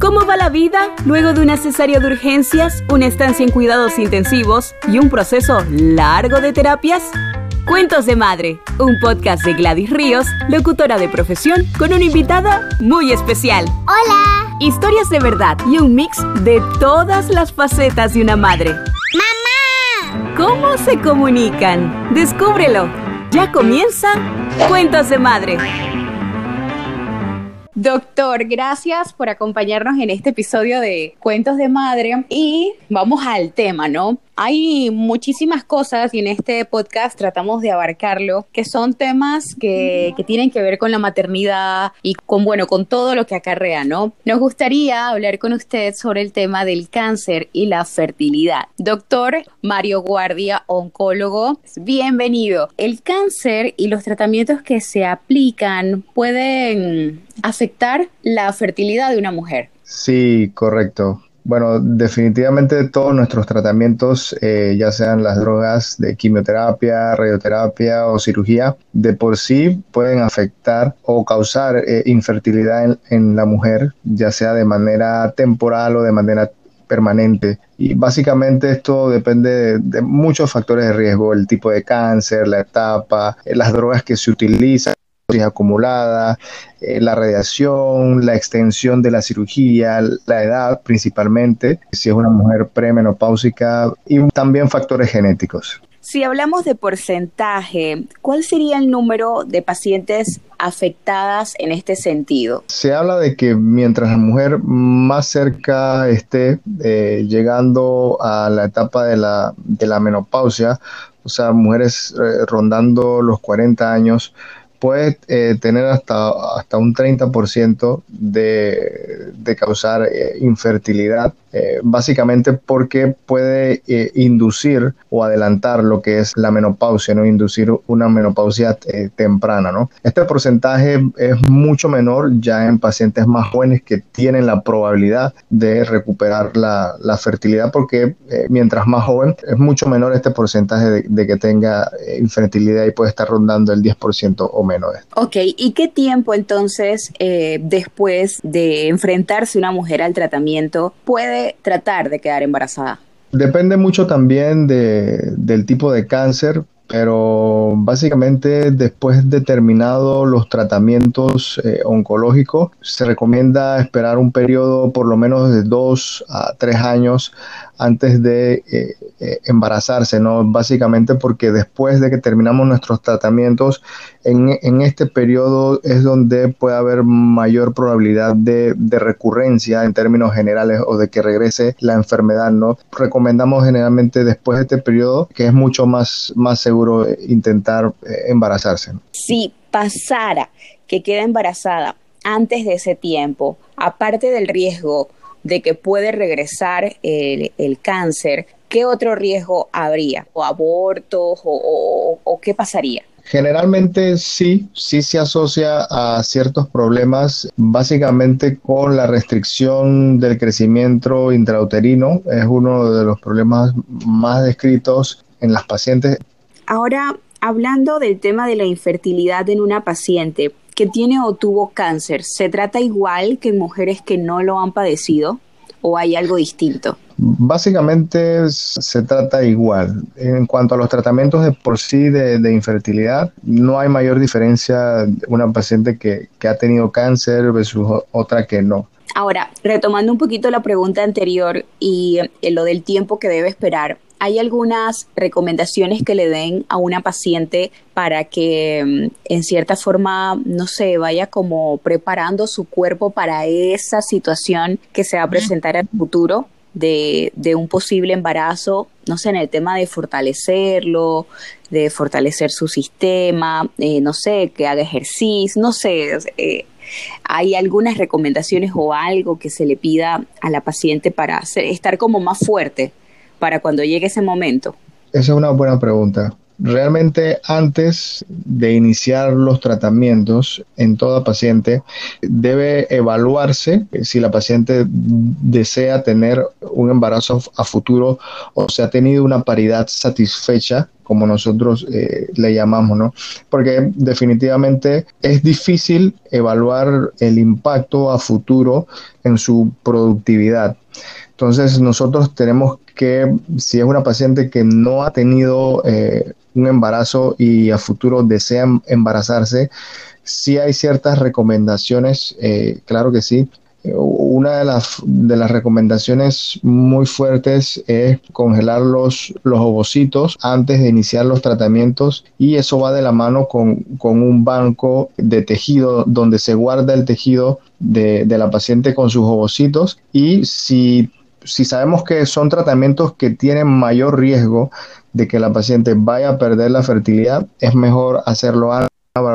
¿Cómo va la vida luego de una cesárea de urgencias, una estancia en cuidados intensivos y un proceso largo de terapias? Cuentos de Madre, un podcast de Gladys Ríos, locutora de profesión, con una invitada muy especial. Hola. Historias de verdad y un mix de todas las facetas de una madre. ¡Mamá! ¿Cómo se comunican? Descúbrelo. Ya comienza Cuentos de Madre. Doctor, gracias por acompañarnos en este episodio de Cuentos de Madre y vamos al tema, ¿no? Hay muchísimas cosas y en este podcast tratamos de abarcarlo, que son temas que, tienen que ver con la maternidad y con, bueno, con todo lo que acarrea, ¿no? Nos gustaría hablar con usted sobre el tema del cáncer y la fertilidad. Doctor Mario Guardia, oncólogo, bienvenido. El cáncer y los tratamientos que se aplican pueden afectar la fertilidad de una mujer. Sí, correcto. Bueno, definitivamente todos nuestros tratamientos, eh, ya sean las drogas de quimioterapia, radioterapia o cirugía, de por sí pueden afectar o causar eh, infertilidad en, la mujer, ya sea de manera temporal o de manera permanente. Y básicamente esto depende de, de, muchos factores de riesgo, el tipo de cáncer, la etapa, eh, las drogas que se utilizan acumulada, eh, la radiación, la extensión de la cirugía, la edad principalmente, si es una mujer premenopáusica y también factores genéticos. Si hablamos de porcentaje, ¿cuál sería el número de pacientes afectadas en este sentido? Se habla de que mientras la mujer más cerca esté eh, llegando a la etapa de la, de la menopausia, o sea, mujeres eh, rondando los 40 años, puede eh, tener hasta, hasta un 30% de, de causar eh, infertilidad, eh, básicamente porque puede eh, inducir o adelantar lo que es la menopausia, ¿no? inducir una menopausia eh, temprana. ¿no? Este porcentaje es mucho menor ya en pacientes más jóvenes que tienen la probabilidad de recuperar la, la fertilidad porque mientras más joven es mucho menor este porcentaje de, de que tenga infertilidad y puede estar rondando el 10% o menos. Ok, ¿y qué tiempo entonces después de enfrentarse una mujer al tratamiento puede tratar de quedar embarazada? Depende mucho también de, del tipo de cáncer, pero básicamente después de terminado los tratamientos eh, oncológicos, se recomienda esperar un periodo por lo menos de dos a tres años antes de eh, eh, embarazarse, ¿no? Básicamente porque después de que terminamos nuestros tratamientos, en, este periodo es donde puede haber mayor probabilidad de, recurrencia en términos generales o de que regrese la enfermedad, ¿no? Recomendamos generalmente después de este periodo que es mucho más, seguro intentar eh, embarazarse. Si pasara que queda embarazada antes de ese tiempo, aparte del riesgo de que puede regresar el, el cáncer, ¿qué otro riesgo habría? ¿O abortos? ¿O, o, o qué pasaría? Generalmente sí, sí se asocia a ciertos problemas, básicamente con la restricción del crecimiento intrauterino. Es uno de los problemas más descritos en las pacientes. Ahora, hablando del tema de la infertilidad en una paciente, que tiene o tuvo cáncer, ¿se trata igual que en mujeres que no lo han padecido o hay algo distinto? Básicamente se trata igual. En cuanto a los tratamientos de por sí de, infertilidad, no hay mayor diferencia una paciente que, que ha tenido cáncer versus otra que no. Ahora, retomando un poquito la pregunta anterior y eh, lo del tiempo que debe esperar, ¿hay algunas recomendaciones que le den a una paciente para que en cierta forma, no sé, vaya como preparando su cuerpo para esa situación que se va a presentar en el futuro? De, de, un posible embarazo, no sé, en el tema de fortalecerlo, de fortalecer su sistema, eh, no sé, que haga ejercicio, no sé, eh, ¿Hay algunas recomendaciones o algo que se le pida a la paciente para estar como más fuerte para cuando llegue ese momento? Esa es una buena pregunta. Realmente antes de iniciar los tratamientos en toda paciente debe evaluarse si la paciente desea tener un embarazo a futuro o si ha tenido una paridad satisfecha como nosotros eh, le llamamos, ¿no? Porque definitivamente es difícil evaluar el impacto a futuro en su productividad. Entonces nosotros tenemos que, si es una paciente que no ha tenido eh, un embarazo y a futuro desea embarazarse, sí hay ciertas recomendaciones, eh, claro que sí. Una de las, de las recomendaciones muy fuertes es congelar los, los ovocitos antes de iniciar los tratamientos y eso va de la mano con, con un banco de tejido donde se guarda el tejido de, de la paciente con sus ovocitos y si si sabemos que son tratamientos que tienen mayor riesgo de que la paciente vaya a perder la fertilidad, es mejor hacerlo a la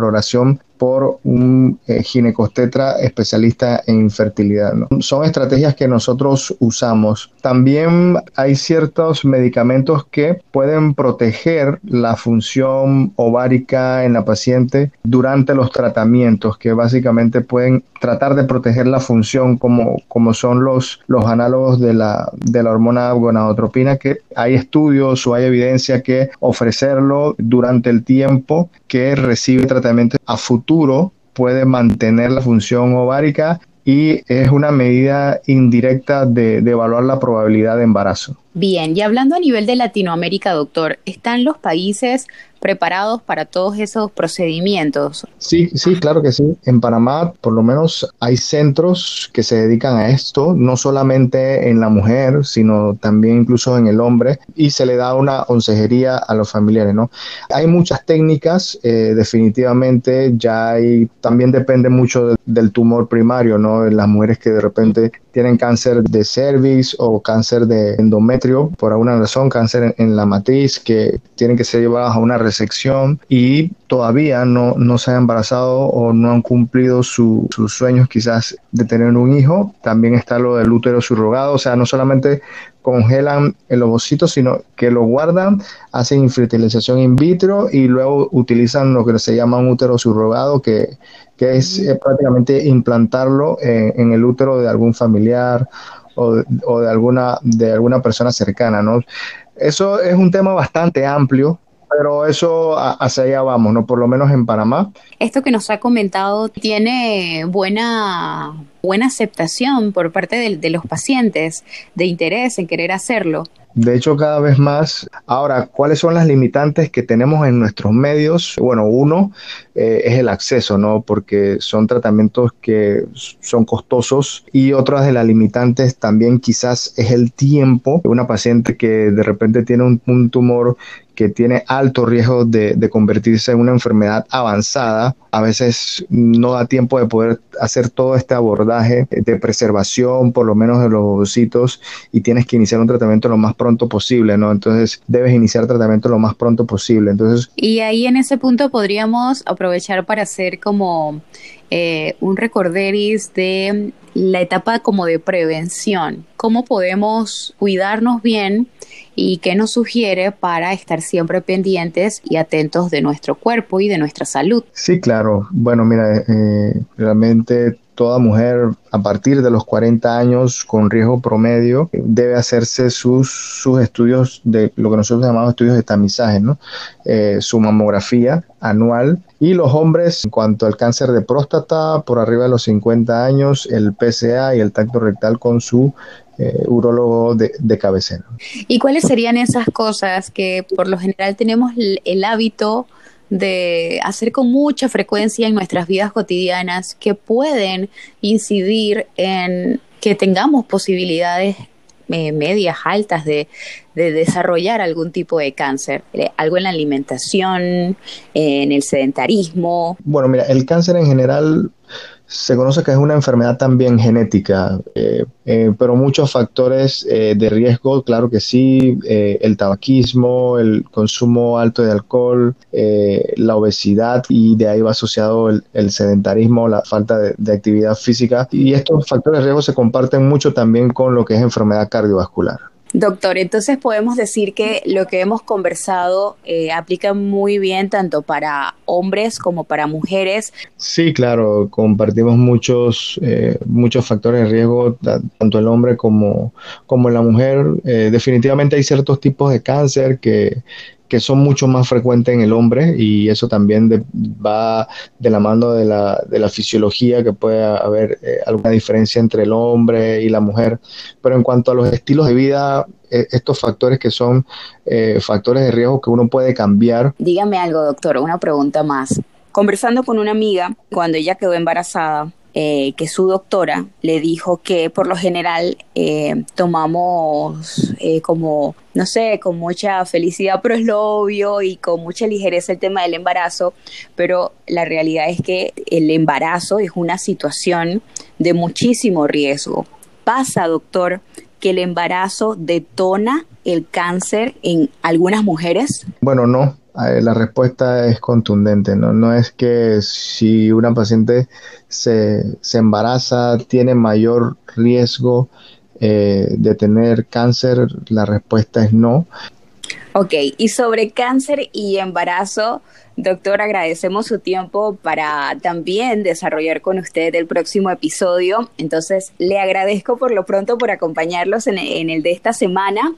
valoración por un eh, ginecostetra especialista en infertilidad. Son estrategias que nosotros usamos. También hay ciertos medicamentos que pueden proteger la función ovárica en la paciente durante los tratamientos, que básicamente pueden tratar de proteger la función como, como son los, los análogos de la, de la hormona gonadotropina, que hay estudios o hay evidencia que ofrecerlo durante el tiempo que recibe tratamiento a futuro puede mantener la función ovárica y es una medida indirecta de, evaluar la probabilidad de embarazo. Bien, y hablando a nivel de Latinoamérica, doctor, ¿están los países preparados para todos esos procedimientos? Sí, sí, claro que sí. En Panamá, por lo menos, hay centros que se dedican a esto, no solamente en la mujer, sino también incluso en el hombre, y se le da una consejería a los familiares, ¿no? Hay muchas técnicas, eh, definitivamente, ya hay, también depende mucho de, del tumor primario, ¿no? Las mujeres que de repente tienen cáncer de cervix o cáncer de endometrio, por alguna razón, cáncer en, en la matriz, que tienen que ser llevadas a una sección y todavía no, no se han embarazado o no han cumplido sus sueños quizás de tener un hijo. También está lo del útero subrogado, o sea, no solamente congelan el ovocito, sino que lo guardan, hacen infertilización in vitro y luego utilizan lo que se llama un útero subrogado, que, que es eh, prácticamente implantarlo en, el útero de algún familiar o, o, de, alguna, de alguna persona cercana, ¿no? Eso es un tema bastante amplio, pero eso hacia allá vamos, ¿no? Por lo menos en Panamá. Esto que nos ha comentado tiene buena, buena aceptación por parte de, de los pacientes, de interés en querer hacerlo. De hecho, cada vez más. Ahora, ¿cuáles son las limitantes que tenemos en nuestros medios? Bueno, uno eh, es el acceso, ¿no? Porque son tratamientos que son costosos y otras de las limitantes también quizás es el tiempo. Una paciente que de repente tiene un, un tumor que tiene alto riesgo de, convertirse en una enfermedad avanzada, a veces no da tiempo de poder hacer todo este abordaje de preservación, por lo menos de los ovocitos, y tienes que iniciar un tratamiento lo más pronto posible, ¿no? Entonces debes iniciar tratamiento lo más pronto posible. Entonces, y ahí en ese punto podríamos aprovechar para hacer como eh, un recorderis de la etapa como de prevención. ¿Cómo podemos cuidarnos bien y qué nos sugiere para estar siempre pendientes y atentos de nuestro cuerpo y de nuestra salud? Sí, claro. Bueno, mira, eh, realmente toda mujer a partir de los 40 años con riesgo promedio debe hacerse sus, sus estudios de lo que nosotros llamamos estudios de tamizaje, ¿no? Eh, su mamografía anual. Y los hombres, en cuanto al cáncer de próstata, por arriba de los 50 años, el PSA y el tacto rectal con su eh, de, cabecera. ¿Y cuáles serían esas cosas que por lo general tenemos el hábito de hacer con mucha frecuencia en nuestras vidas cotidianas que pueden incidir en que tengamos posibilidades eh, medias, altas de, de, desarrollar algún tipo de cáncer? Eh, ¿Algo en la alimentación, en el sedentarismo? Bueno, mira, el cáncer en general se conoce que es una enfermedad también genética, eh, eh, pero muchos factores eh, de riesgo, claro que sí, el tabaquismo, el consumo alto de alcohol, la obesidad y de ahí va asociado el, sedentarismo, la falta de, actividad física y estos factores de riesgo se comparten mucho también con lo que es enfermedad cardiovascular. Doctor, entonces podemos decir que lo que hemos conversado eh, aplica muy bien tanto para hombres como para mujeres. Sí, claro, compartimos muchos, eh, muchos factores de riesgo, tanto el hombre como, como la mujer. Eh, definitivamente hay ciertos tipos de cáncer que, que son mucho más frecuentes en el hombre y eso también va de la mano de la, de la fisiología, que puede haber eh, alguna diferencia entre el hombre y la mujer. Pero en cuanto a los estilos de vida, e, estos factores que son eh, factores de riesgo que uno puede cambiar. Dígame algo, doctor, una pregunta más. Conversando con una amiga, cuando ella quedó embarazada, eh, que su doctora le dijo que por lo general eh, tomamos eh, como, no sé, con mucha felicidad, pero es lo obvio y con mucha ligereza el tema del embarazo, pero la realidad es que el embarazo es una situación de muchísimo riesgo. Pasa, doctor, que el embarazo detona el cáncer en algunas mujeres? Bueno, no, la respuesta es contundente, ¿no? No es que si una paciente se, se embaraza tiene mayor riesgo eh, de tener cáncer, la respuesta es no. Ok, y sobre cáncer y embarazo, doctor, agradecemos su tiempo para también desarrollar con usted el próximo episodio. Entonces, le agradezco por lo pronto por acompañarlos en, el de esta semana.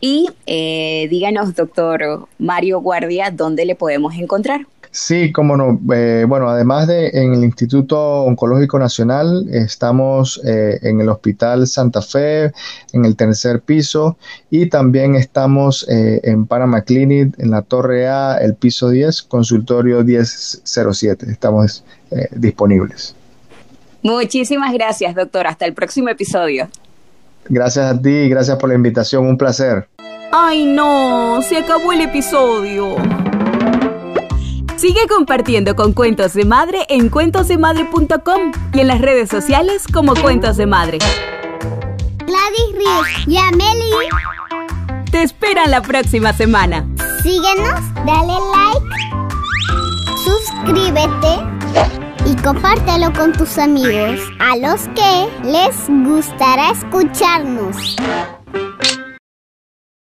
Y eh, díganos, doctor Mario Guardia, dónde le podemos encontrar. Sí, cómo no. Eh, bueno, además de en el Instituto Oncológico Nacional, estamos eh, en el Hospital Santa Fe, en el tercer piso, y también estamos eh, en Panama Clinic, en la Torre A, el piso 10, consultorio 1007. Estamos disponibles. Muchísimas gracias, doctor. Hasta el próximo episodio. Gracias a ti y gracias por la invitación. Un placer. Ay, no, se acabó el episodio. Sigue compartiendo con Cuentos de Madre en cuentosdemadre.com y en las redes sociales como Cuentos de Madre. Gladys Ríos y Amelie te esperan la próxima semana. Síguenos, dale like, suscríbete y compártelo con tus amigos a los que les gustará escucharnos.